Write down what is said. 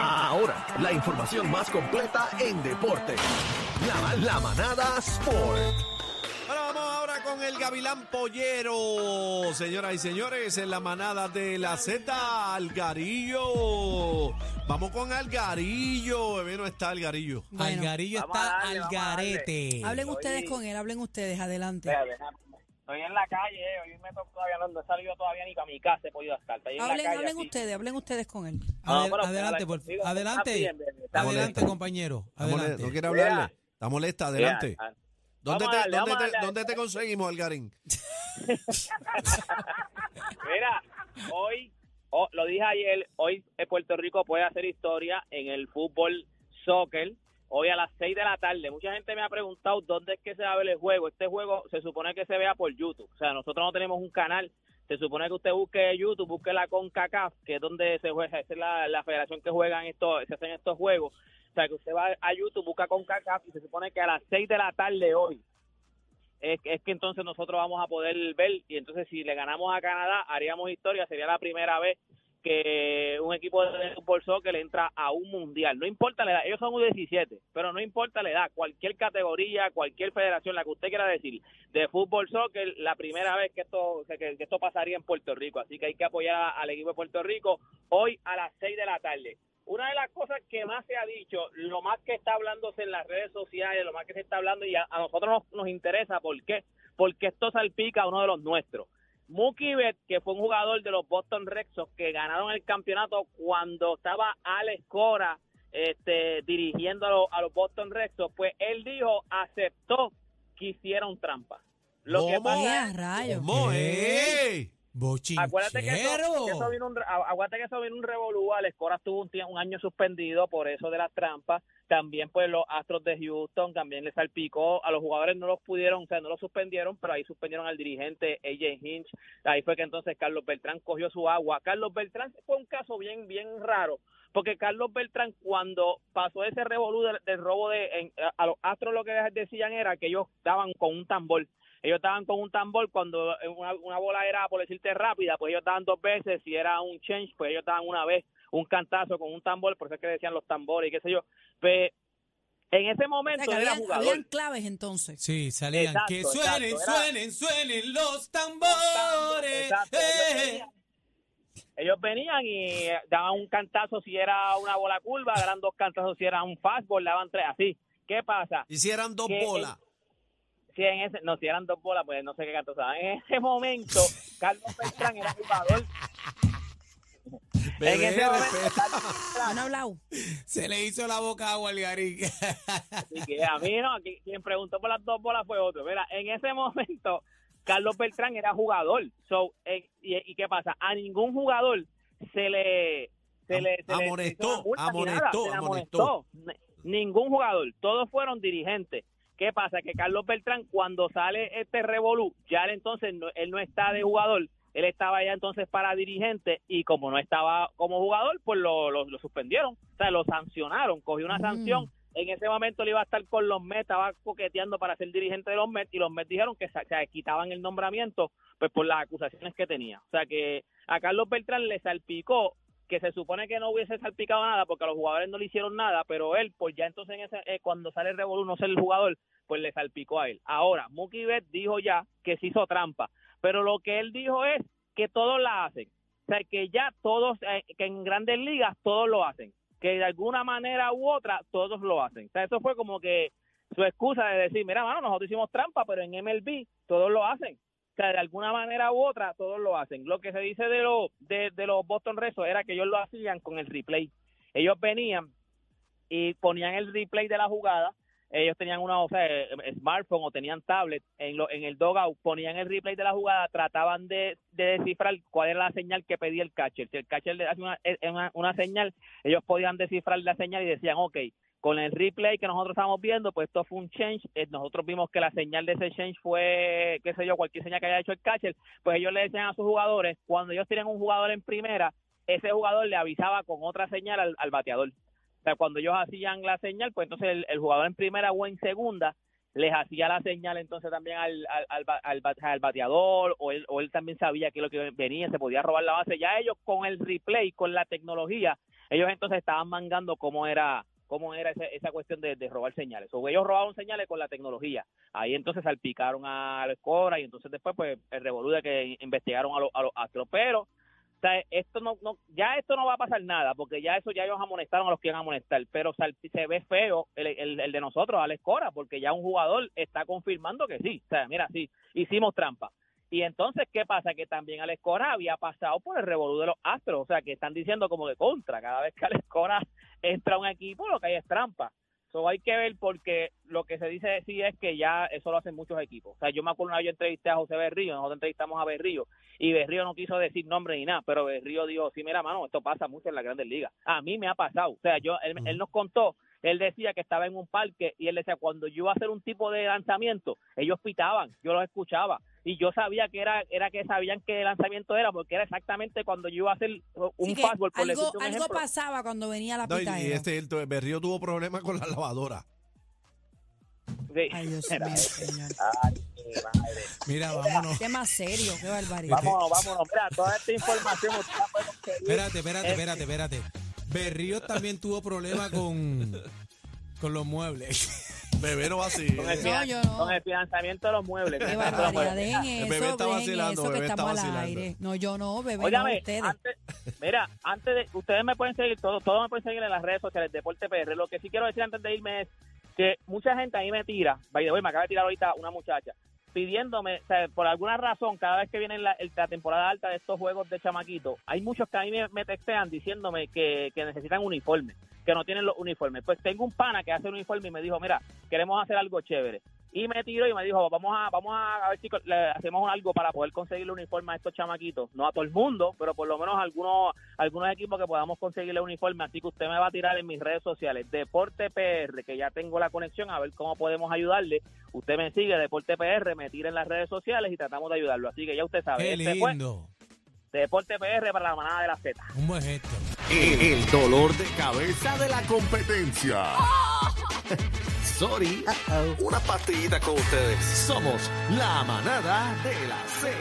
Ahora, la información más completa en deporte. La, la manada Sport. Bueno, vamos ahora con el Gavilán Pollero. Señoras y señores, en la manada de la Z, Algarillo. Vamos con Algarillo. Bebé no está Algarillo. Bueno. Algarillo está a darle, al vamos a darle. garete. Hablen ustedes Oye. con él, hablen ustedes, adelante. Estoy en la calle, eh, hoy me toco todavía no, he salido todavía ni para mi casa, he podido estar. Estoy en la Hablen, calle hablen así. ustedes, hablen ustedes con él. No, Adel- pero adelante, por Adelante. bien, Adelante, compañero. Adelante. ¿No quiere hablarle? Mira. Está molesta, adelante. Mira, ¿Dónde, te, darle, dónde, te, dónde te conseguimos, Algarín? Mira, hoy, oh, lo dije ayer, hoy eh, Puerto Rico puede hacer historia en el fútbol soccer. Hoy a las 6 de la tarde. Mucha gente me ha preguntado dónde es que se va a ver el juego. Este juego se supone que se vea por YouTube. O sea, nosotros no tenemos un canal. Se supone que usted busque YouTube, busque la CONCACAF, que es donde se juega, es la, la federación que juegan estos, se hacen estos juegos. O sea, que usted va a YouTube, busca CONCACAF y se supone que a las 6 de la tarde hoy es, es que entonces nosotros vamos a poder ver y entonces si le ganamos a Canadá haríamos historia, sería la primera vez que un equipo de fútbol soccer entra a un mundial. No importa la edad, ellos son U17, pero no importa la edad, cualquier categoría, cualquier federación, la que usted quiera decir, de fútbol soccer, la primera vez que esto que, esto pasaría en Puerto Rico. Así que hay que apoyar al equipo de Puerto Rico hoy a las 6 de la tarde. Una de las cosas que más se ha dicho, lo más que está hablándose en las redes sociales, lo más que se está hablando y a, a nosotros nos, nos interesa, ¿por qué? Porque esto salpica a uno de los nuestros. Mookie Betts, que fue un jugador de los Boston Red Sox que ganaron el campeonato cuando estaba Alex Cora este, dirigiendo a, los- a los Boston Red Sox, pues él dijo, aceptó que hicieron trampa. Lo que pasa ¡Eh, rayos! ¿Cómo? Acuérdate que eso, vino un, acuérdate que eso vino un revolú. Alex Cora estuvo un, año suspendido por eso de las trampas. También, pues, los Astros de Houston también le salpicó. A los jugadores no los pudieron, o sea, no los suspendieron, pero ahí suspendieron al dirigente AJ Hinch. Ahí fue que entonces Carlos Beltrán cogió su agua. Carlos Beltrán fue un caso bien, bien raro, porque Carlos Beltrán, cuando pasó ese revolú del, del robo de. en- a los Astros lo que decían era que ellos estaban con un tambor ellos estaban con un tambor cuando una, una bola era, por decirte, rápida, pues ellos daban dos veces, si era un change, pues ellos daban una vez un cantazo con un tambor, por eso es que decían los tambores y qué sé yo. Pues en ese O momento sea, era jugador. habían claves entonces. Sí, salían. Exacto, que exacto, suenen, era- suenen, suenen los tambores. Exacto, ellos Eh. venían- Ellos venían y daban un cantazo si era una bola curva, daban dos cantazos si era un fastball, daban tres, así. ¿Qué pasa? Hicieran dos Que bolas. Si en ese, no, si eran dos bolas, pues no sé qué canto usaban. En ese momento, Carlos Beltrán era jugador. en Bebé, ese momento, respeta. Carlos Beltrán, ¿Han hablado? Se le hizo la boca agua al Garín. así que a mí no, aquí- quien preguntó por las dos bolas fue otro. Mira, en ese momento, Carlos Beltrán era jugador. So, eh, y, ¿Y qué pasa? A ningún jugador se le... Se le, se le Amonestó, se le amonestó. Ningún jugador, todos fueron dirigentes. ¿Qué pasa? Que Carlos Beltrán, cuando sale este revolú, ya él entonces, no- él no está de jugador, él estaba ya entonces para dirigente y como no estaba como jugador, pues lo, lo, lo suspendieron, o sea, lo sancionaron, cogió una Mm. sanción. En ese momento él iba a estar con los Mets, estaba coqueteando para ser dirigente de los Mets y los Mets dijeron que se, se quitaban el nombramiento pues por las acusaciones que tenía. O sea que a Carlos Beltrán le salpicó que se supone que no hubiese salpicado nada porque a los jugadores no le hicieron nada, pero él, pues ya entonces en ese, eh, cuando sale el revolú no ser el jugador, pues le salpicó a él. Ahora, Mookie Betts dijo ya que se hizo trampa, pero lo que él dijo es que todos la hacen. O sea, que ya todos, eh, que en grandes ligas todos lo hacen. Que de alguna manera u otra todos lo hacen. O sea, eso fue como que su excusa de decir, mira, mano, nosotros hicimos trampa, pero en MLB todos lo hacen. Sea, de alguna manera u otra todos lo hacen. Lo que se dice de, los de, los Boston Red Sox era que ellos lo hacían con el replay. Ellos venían y ponían el replay de la jugada. Ellos tenían una, o sea, eh, smartphone o tenían tablet en, lo, en el dogout, ponían el replay de la jugada, trataban de, de descifrar cuál era la señal que pedía el catcher. Si el catcher le hacía una, eh, una, una señal, ellos podían descifrar la señal y decían, ok, con el replay que nosotros estamos viendo, pues esto fue un change. Eh, nosotros vimos que la señal de ese change fue, qué sé yo, cualquier señal que haya hecho el catcher. Pues ellos le decían a sus jugadores, cuando ellos tienen un jugador en primera, ese jugador le avisaba con otra señal al, bateador. O sea, cuando ellos hacían la señal, pues entonces el, jugador en primera o en segunda les hacía la señal entonces también al bateador o él, o él también sabía que lo que venía se podía robar la base. Ya ellos con el replay, con la tecnología, ellos entonces estaban mangando cómo era cómo era ese- esa cuestión de, robar señales. O ellos robaban señales con la tecnología. Ahí entonces salpicaron a la escora y entonces después pues el revolú de que investigaron a los, astros. Pero o sea, esto no, no, ya esto no va a pasar nada, porque ya eso ya ellos amonestaron a los que iban a amonestar, pero se ve feo el, el, el de nosotros, Alex Cora, porque ya un jugador está confirmando que sí, o sea, mira, sí, hicimos trampa. Y entonces, ¿qué pasa? Que también Alex Cora había pasado por el revolú de los Astros, o sea, que están diciendo como de contra, cada vez que Alex Cora entra un equipo, lo que hay es trampa. Eso hay que ver porque lo que se dice sí es que ya eso lo hacen muchos equipos. O sea, yo me acuerdo una vez yo entrevisté a José Berrío, nosotros entrevistamos a Berrío y Berrío no quiso decir nombre ni nada, pero Berrío dijo, sí, mira, mano, esto pasa mucho en las grandes ligas. A mí me ha pasado. O sea, yo él, él nos contó, él decía que estaba en un parque y él decía, cuando yo iba a hacer un tipo de lanzamiento, ellos pitaban, yo los escuchaba y yo sabía que era era que sabían qué lanzamiento era porque era exactamente cuando yo iba a hacer un que fastball por algo, un algo pasaba cuando venía la No, y- pitadera. y este el Berrío tuvo problemas con la lavadora. Sí. Ay, Dios Mira, mío, señor. ay, mi madre. Mira, vámonos. Tema serio, qué barbaridad. Vámonos, vámonos. Mira, toda esta información. Espérate, espérate, espérate, espérate. Berrío también tuvo problemas con, con los muebles. Bebé no va así. con, el No, yo no. con el financiamiento de los muebles. Qué barbaridad, dejen El bebé está dejen vacilando, eso que bebé está estamos al vacilando. aire. No, yo no, bebé, no, Óigame, ustedes. antes, mira, antes de, ustedes me pueden seguir, todos, todos me pueden seguir en las redes sociales, Deporte PR. Lo que sí quiero decir antes de irme es que mucha gente ahí me tira, by the way, me acaba de tirar ahorita una muchacha, pidiéndome, o sea, por alguna razón, cada vez que viene la, la temporada alta de estos juegos de chamaquito, hay muchos que a mí me, me textean diciéndome que, que necesitan uniformes, que no tienen los uniformes. Pues tengo un pana que hace un uniforme y me dijo, mira, queremos hacer algo chévere. Y me tiró y me dijo, vamos a vamos a, a ver si le hacemos algo para poder conseguirle uniforme a estos chamaquitos. No a todo el mundo, pero por lo menos a algunos, algunos equipos que podamos conseguirle uniforme. Así que usted me va a tirar en mis redes sociales, Deporte PR, que ya tengo la conexión, a ver cómo podemos ayudarle. Usted me sigue, Deporte PR, me tira en las redes sociales y tratamos de ayudarlo. Así que ya usted sabe, Qué este fue lindo. Deporte PR para la manada de la Z. Un buen gesto. El, el dolor de cabeza de la competencia. Sorry. Una pastillita con ustedes. Somos la manada de la Z.